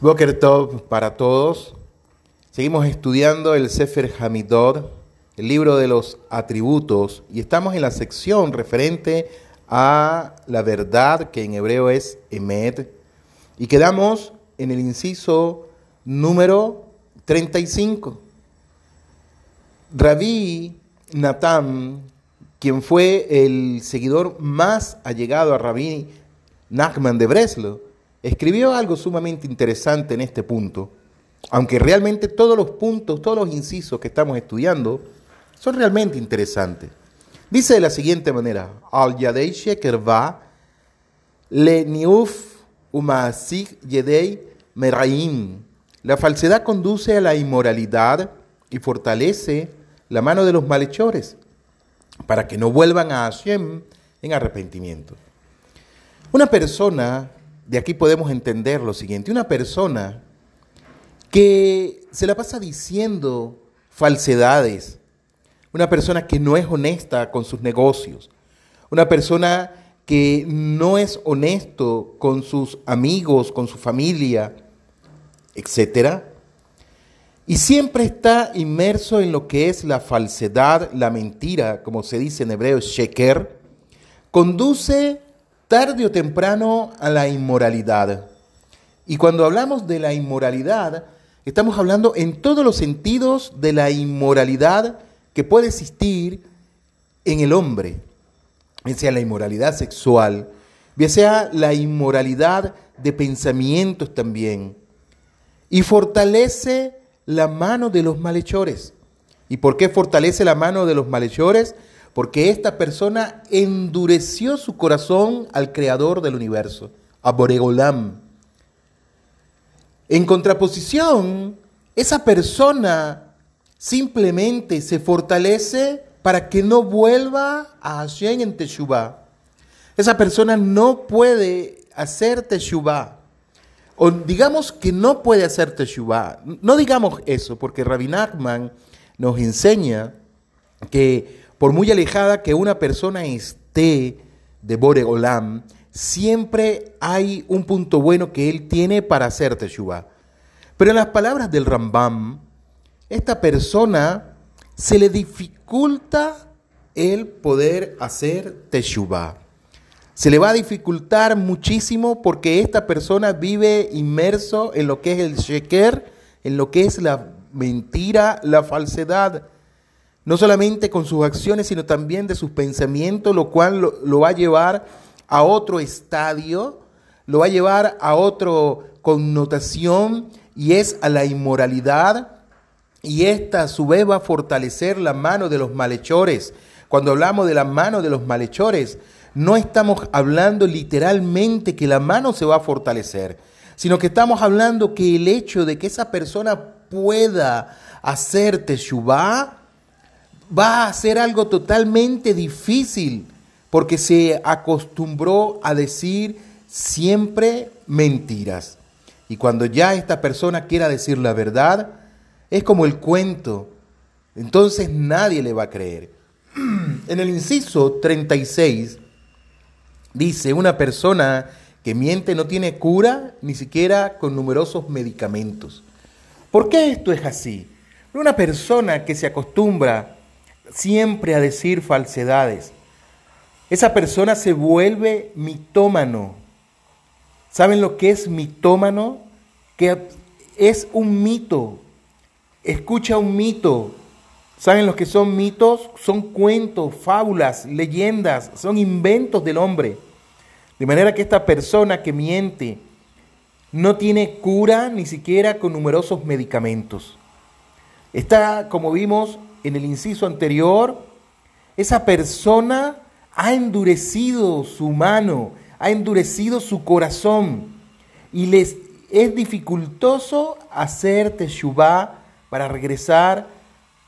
Boker Tov para todos. Seguimos estudiando el Sefer Hamidot, el libro de los atributos, y estamos en la sección referente a la verdad, que en hebreo es Emet, y quedamos en el inciso número 35. Rabí Natam, quien fue el seguidor más allegado a Rabí Nachman de Breslau, escribió algo sumamente interesante en este punto, aunque realmente todos los puntos, todos los incisos que estamos estudiando son realmente interesantes. Dice de la siguiente manera, al yadei shekerva le niuf umasik yedei meraim. La falsedad conduce a la inmoralidad y fortalece la mano de los malhechores para que no vuelvan a Hashem en arrepentimiento. Una persona de aquí podemos entender lo siguiente. Una persona que se la pasa diciendo falsedades, una persona que no es honesta con sus negocios, una persona que no es honesto con sus amigos, con su familia, etc. Y siempre está inmerso en lo que es la falsedad, la mentira, como se dice en hebreo, sheker, conduce tarde o temprano a la inmoralidad. Y cuando hablamos de la inmoralidad, estamos hablando en todos los sentidos de la inmoralidad que puede existir en el hombre, ya sea la inmoralidad sexual, ya sea la inmoralidad de pensamientos también, y fortalece la mano de los malhechores. ¿Y por qué fortalece la mano de los malhechores? Porque esta persona endureció su corazón al creador del universo, a Boregolam. En contraposición, esa persona simplemente se fortalece para que no vuelva a Hashem en Teshuvah. Esa persona no puede hacer Teshuvah. O digamos que no puede hacer Teshuvah. No digamos eso, porque Rabbi Nachman nos enseña que por muy alejada que una persona esté de Boregolam, siempre hay un punto bueno que él tiene para hacer Teshuvah. Pero en las palabras del Rambam, esta persona se le dificulta el poder hacer Teshuvah. Se le va a dificultar muchísimo porque esta persona vive inmerso en lo que es el sheker, en lo que es la mentira, la falsedad no solamente con sus acciones, sino también de sus pensamientos, lo cual lo, va a llevar a otro estadio, lo va a llevar a otra connotación y es a la inmoralidad y esta a su vez va a fortalecer la mano de los malhechores. Cuando hablamos de la mano de los malhechores, no estamos hablando literalmente que la mano se va a fortalecer, sino que estamos hablando que el hecho de que esa persona pueda hacer teshuvah va a ser algo totalmente difícil porque se acostumbró a decir siempre mentiras. Y cuando ya esta persona quiera decir la verdad, es como el cuento. Entonces nadie le va a creer. En el inciso 36 dice, una persona que miente no tiene cura ni siquiera con numerosos medicamentos. ¿Por qué esto es así? Una persona que se acostumbra siempre a decir falsedades. Esa persona se vuelve mitómano. ¿Saben lo que es mitómano? Que es un mito. Escucha un mito. ¿Saben lo que son mitos? Son cuentos, fábulas, leyendas, son inventos del hombre. De manera que esta persona que miente no tiene cura ni siquiera con numerosos medicamentos. Está, como vimos, en el inciso anterior, esa persona ha endurecido su mano, ha endurecido su corazón y les es dificultoso hacer teshuvah para regresar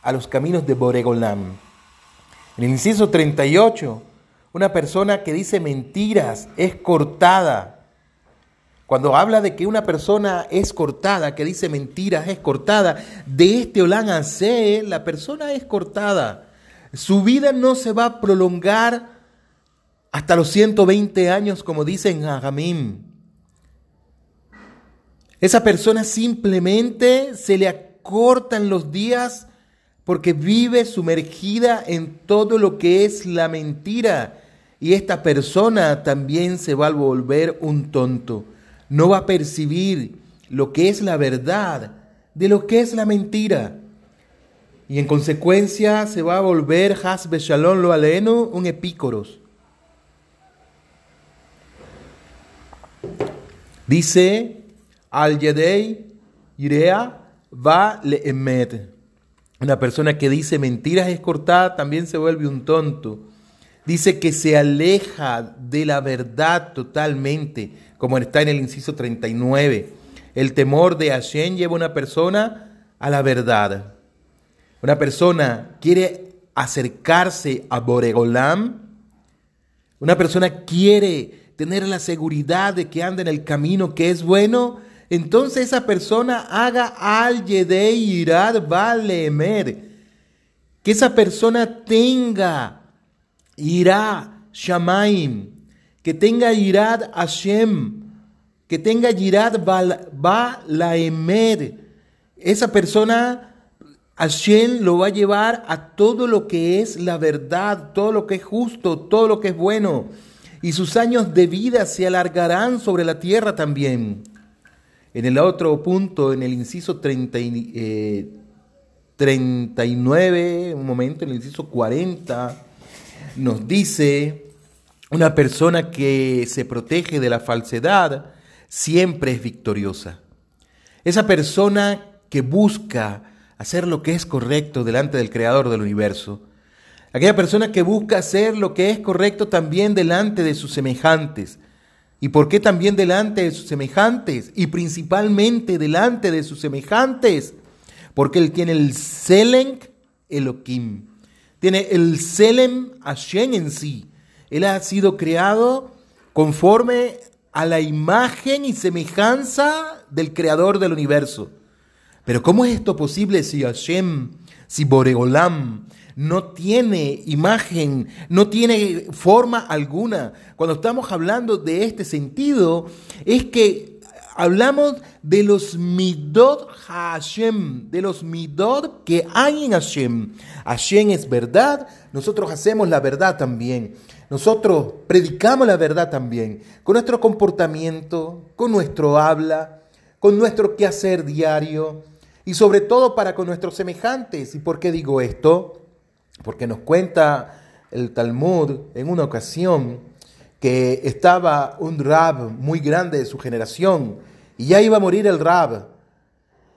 a los caminos de Boregolam. En el inciso 38, una persona que dice mentiras es cortada cuando habla de que una persona es cortada, que dice mentiras, es cortada, de este Olán hace, la persona es cortada. Su vida no se va a prolongar hasta los 120 años, como dicen Jamim. Esa persona simplemente se le acortan los días porque vive sumergida en todo lo que es la mentira. Y esta persona también se va a volver un tonto. No va a percibir lo que es la verdad de lo que es la mentira. Y en consecuencia se va a volver Hasbe Shalom lo aleno un epícoros. Dice al Yedei Irea va le emet. Una persona que dice mentiras es cortada también se vuelve un tonto. Dice que se aleja de la verdad totalmente, como está en el inciso 39. El temor de Hashem lleva a una persona a la verdad. Una persona quiere acercarse a Boregolam. Una persona quiere tener la seguridad de que anda en el camino que es bueno. Entonces esa persona haga al Yedei Irad Valemer. Que esa persona tenga Irá Shamaim. Que tenga Irad Hashem que tenga Yirad Balaemer. Esa persona, Hashem lo va a llevar a todo lo que es la verdad, todo lo que es justo, todo lo que es bueno. Y sus años de vida se alargarán sobre la tierra también. En el otro punto, en el inciso 39, eh, un momento, en el inciso 40, nos dice una persona que se protege de la falsedad, siempre es victoriosa. Esa persona que busca hacer lo que es correcto delante del Creador del universo. Aquella persona que busca hacer lo que es correcto también delante de sus semejantes. ¿Y por qué también delante de sus semejantes? Y principalmente delante de sus semejantes. Porque él tiene el Selem Elohim. Tiene el Selem Hashem en sí. Él ha sido creado conforme a la imagen y semejanza del creador del universo. Pero ¿cómo es esto posible si Hashem, si Boreolam no tiene imagen, no tiene forma alguna? Cuando estamos hablando de este sentido, es que hablamos de los midot Hashem, de los midot que hay en Hashem. Hashem es verdad, nosotros hacemos la verdad también. Nosotros predicamos la verdad también, con nuestro comportamiento, con nuestro habla, con nuestro quehacer diario y sobre todo para con nuestros semejantes. ¿Y por qué digo esto? Porque nos cuenta el Talmud en una ocasión que estaba un rab muy grande de su generación y ya iba a morir el rab.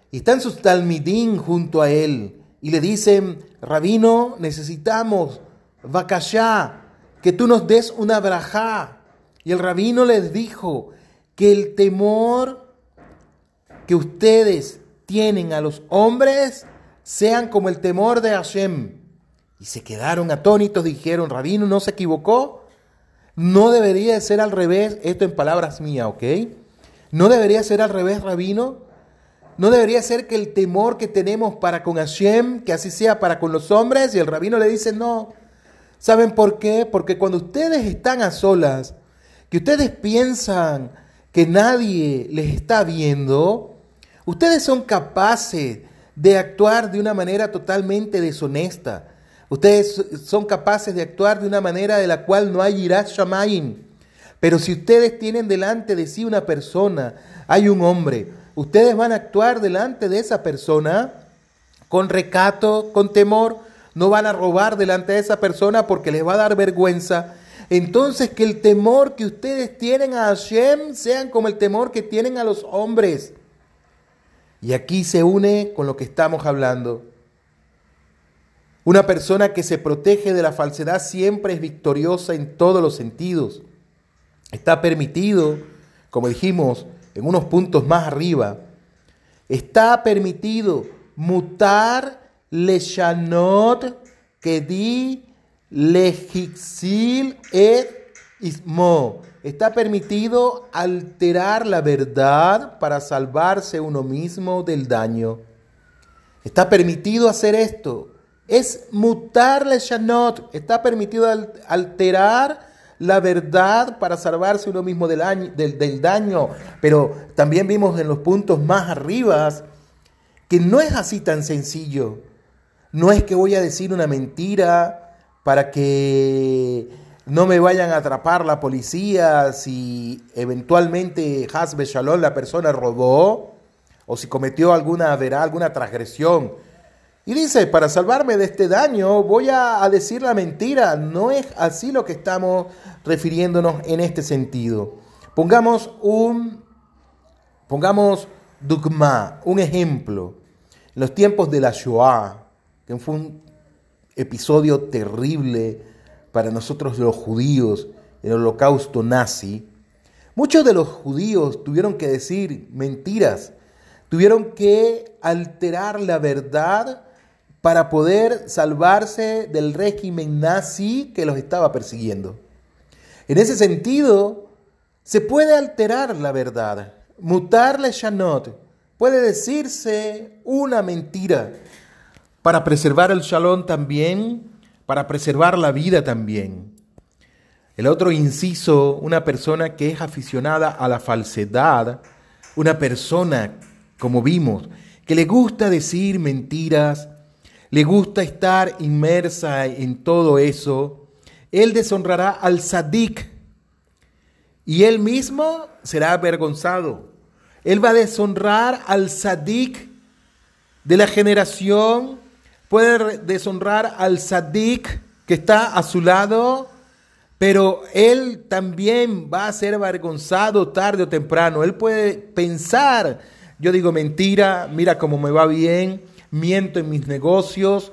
Y están sus talmidín junto a él y le dicen, rabino, necesitamos, vacayá, que tú nos des una brajá. Y el rabino les dijo que el temor que ustedes tienen a los hombres sean como el temor de Hashem. Y se quedaron atónitos, dijeron, rabino no se equivocó. No debería ser al revés, esto en palabras mías, ¿ok? No debería ser al revés, rabino. No debería ser que el temor que tenemos para con Hashem, que así sea para con los hombres, y el rabino le dice, no, ¿Saben por qué? Porque cuando ustedes están a solas, que ustedes piensan que nadie les está viendo, ustedes son capaces de actuar de una manera totalmente deshonesta. Ustedes son capaces de actuar de una manera de la cual no hay irat shamayim. Pero si ustedes tienen delante de sí una persona, hay un hombre, ustedes van a actuar delante de esa persona con recato, con temor, no van a robar delante de esa persona porque les va a dar vergüenza. Entonces que el temor que ustedes tienen a Hashem sean como el temor que tienen a los hombres. Y aquí se une con lo que estamos hablando. Una persona que se protege de la falsedad siempre es victoriosa en todos los sentidos. Está permitido, como dijimos en unos puntos más arriba, está permitido mutar Leshanot Kedi Lejixil et Ismo. Está permitido alterar la verdad para salvarse uno mismo del daño. Está permitido hacer esto. Es mutar Leshanot. Está permitido alterar la verdad para salvarse uno mismo del, daño. Pero también vimos en los puntos más arriba que no es así tan sencillo. No es que voy a decir una mentira para que no me vayan a atrapar la policía si eventualmente Hasbe Shalom, la persona, robó o si cometió alguna alguna transgresión. Y dice, para salvarme de este daño voy a, decir la mentira. No es así lo que estamos refiriéndonos en este sentido. Pongamos un, pongamos dogma, un ejemplo. En los tiempos de la Shoah, que fue un episodio terrible para nosotros los judíos, el holocausto nazi, muchos de los judíos tuvieron que decir mentiras, tuvieron que alterar la verdad para poder salvarse del régimen nazi que los estaba persiguiendo. En ese sentido, se puede alterar la verdad, mutarle shanot, puede decirse una mentira para preservar el shalom también, para preservar la vida también. El otro inciso, una persona que es aficionada a la falsedad, una persona, como vimos, que le gusta decir mentiras, le gusta estar inmersa en todo eso, él deshonrará al sadik y él mismo será avergonzado. Él va a deshonrar al sadik de la generación, puede deshonrar al sadik que está a su lado, pero él también va a ser avergonzado tarde o temprano. Él puede pensar, yo digo mentira, mira cómo me va bien, miento en mis negocios,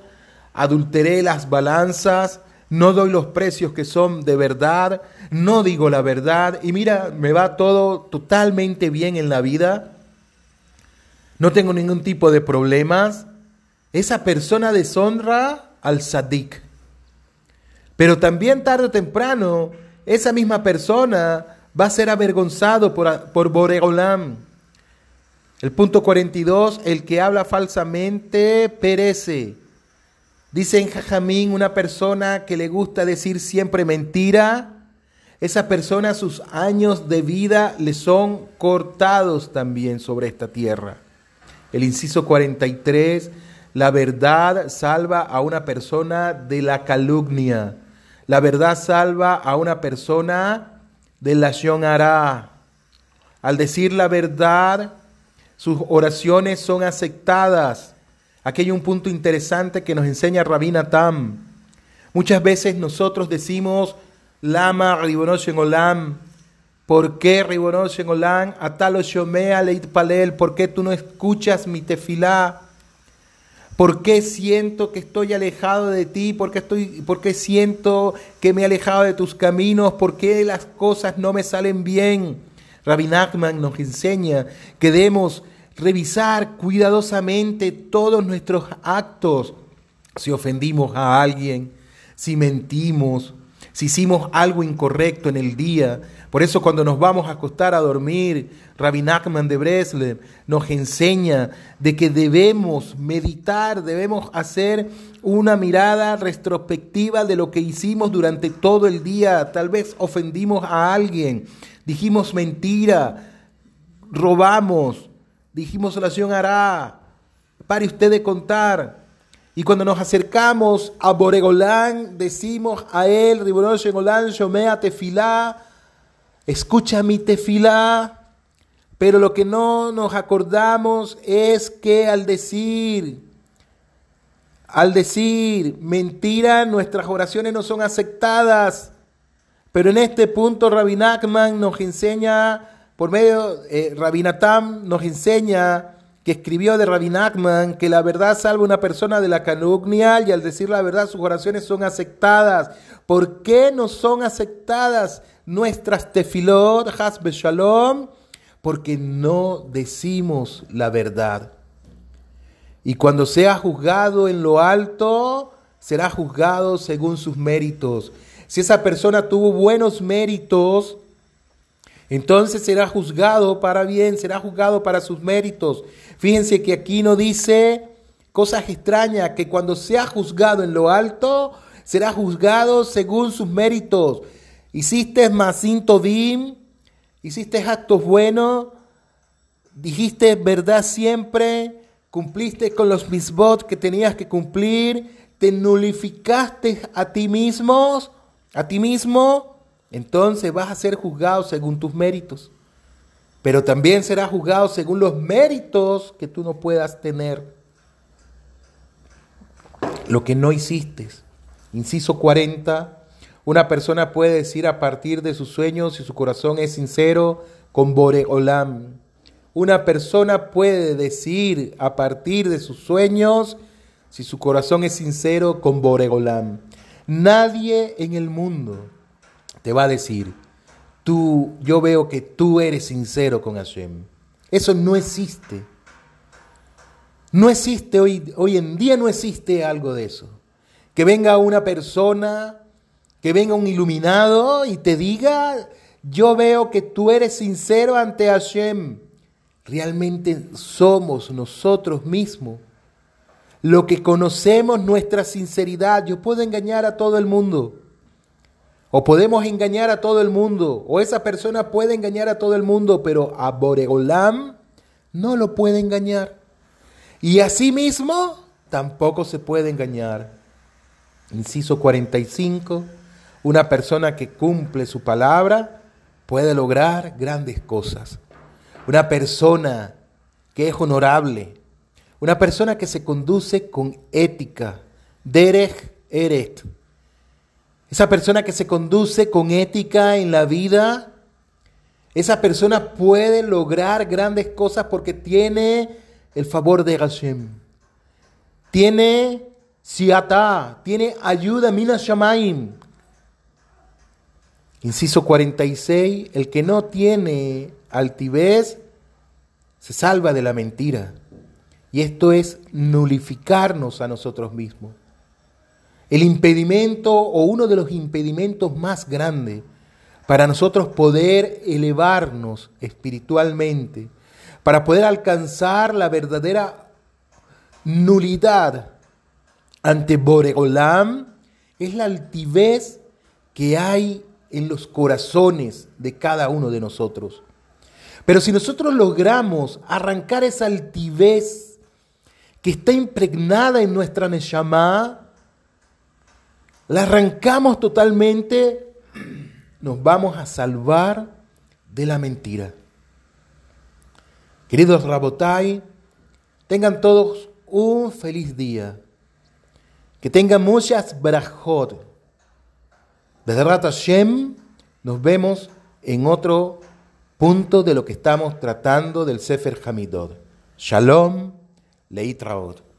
adulteré las balanzas, no doy los precios que son de verdad, no digo la verdad y mira, me va todo totalmente bien en la vida, no tengo ningún tipo de problemas, esa persona deshonra al sadik. Pero también tarde o temprano, esa misma persona va a ser avergonzado por, por Boregolam. El punto 42, el que habla falsamente perece. Dice en Jajamín una persona que le gusta decir siempre mentira, esa persona sus años de vida le son cortados también sobre esta tierra. El inciso 43, la verdad salva a una persona de la calumnia. La verdad salva a una persona de la shonara. Al decir la verdad, sus oraciones son aceptadas. Aquí hay un punto interesante que nos enseña Rabina Tam. Muchas veces nosotros decimos, Lama Ribonoshen Olam, ¿por qué Ribonoshen Olam? Atalo Shomea Leit Palel, ¿por qué tú no escuchas mi tefilá? ¿Por qué siento que estoy alejado de ti? ¿Por qué, estoy, ¿Por qué siento que me he alejado de tus caminos? ¿Por qué las cosas no me salen bien? Rabbi Nachman nos enseña que debemos revisar cuidadosamente todos nuestros actos. Si ofendimos a alguien, si mentimos, si hicimos algo incorrecto en el día. Por eso cuando nos vamos a acostar a dormir, Rabbi Nachman de Breslev nos enseña de que debemos meditar, debemos hacer una mirada retrospectiva de lo que hicimos durante todo el día. Tal vez ofendimos a alguien, dijimos mentira, robamos, dijimos oración hará, pare usted de contar. Y cuando nos acercamos a Boregolán, decimos a él, Riborón Shengolán, Shomea Tefilá, escucha mi tefilá. Pero lo que no nos acordamos es que al decir, al decir mentira, nuestras oraciones no son aceptadas. Pero en este punto Rabbi Nachman nos enseña por medio, eh, Rabinatam nos enseña que escribió de Rabbi que la verdad salva a una persona de la calumnia y al decir la verdad sus oraciones son aceptadas. ¿Por qué no son aceptadas nuestras tefilot, hasbe shalom? Porque no decimos la verdad. Y cuando sea juzgado en lo alto, será juzgado según sus méritos. Si esa persona tuvo buenos méritos, entonces será juzgado para bien, será juzgado para sus méritos. Fíjense que aquí no dice cosas extrañas, que cuando sea juzgado en lo alto, será juzgado según sus méritos. hiciste masin tovim, hiciste actos buenos, dijiste verdad siempre, cumpliste con los misbot que tenías que cumplir, te nulificaste a ti mismo, a ti mismo, entonces vas a ser juzgado según tus méritos. Pero también serás juzgado según los méritos que tú no puedas tener. Lo que no hiciste. Inciso 40. Una persona puede decir a partir de sus sueños si su corazón es sincero con Boreolam. Una persona puede decir a partir de sus sueños si su corazón es sincero con Boregolam. Nadie en el mundo te va a decir, tú, yo veo que tú eres sincero con Hashem. Eso no existe. No existe hoy, hoy en día no existe algo de eso. Que venga una persona, que venga un iluminado y te diga, yo veo que tú eres sincero ante Hashem. Realmente somos nosotros mismos lo que conocemos, nuestra sinceridad. Yo puedo engañar a todo el mundo. O podemos engañar a todo el mundo. O esa persona puede engañar a todo el mundo, pero a Boregolam no lo puede engañar. Y a sí mismo tampoco se puede engañar. Inciso 45. Una persona que cumple su palabra puede lograr grandes cosas. Una persona que es honorable, una persona que se conduce con ética. Derech Eret. Esa persona que se conduce con ética en la vida, esa persona puede lograr grandes cosas porque tiene el favor de Hashem. Tiene siata, tiene ayuda mina shamaim. Inciso 46, el que no tiene altivez se salva de la mentira. Y esto es nulificarnos a nosotros mismos. El impedimento o uno de los impedimentos más grandes para nosotros poder elevarnos espiritualmente, para poder alcanzar la verdadera nulidad ante Boreolam, es la altivez que hay en los corazones de cada uno de nosotros. Pero si nosotros logramos arrancar esa altivez que está impregnada en nuestra Neshama, la arrancamos totalmente, nos vamos a salvar de la mentira. Queridos Rabotai, tengan todos un feliz día. Que tengan muchas brajot. Desde Rata Hashem nos vemos en otro punto de lo que estamos tratando del Sefer Hamidot. Shalom, Leitraot.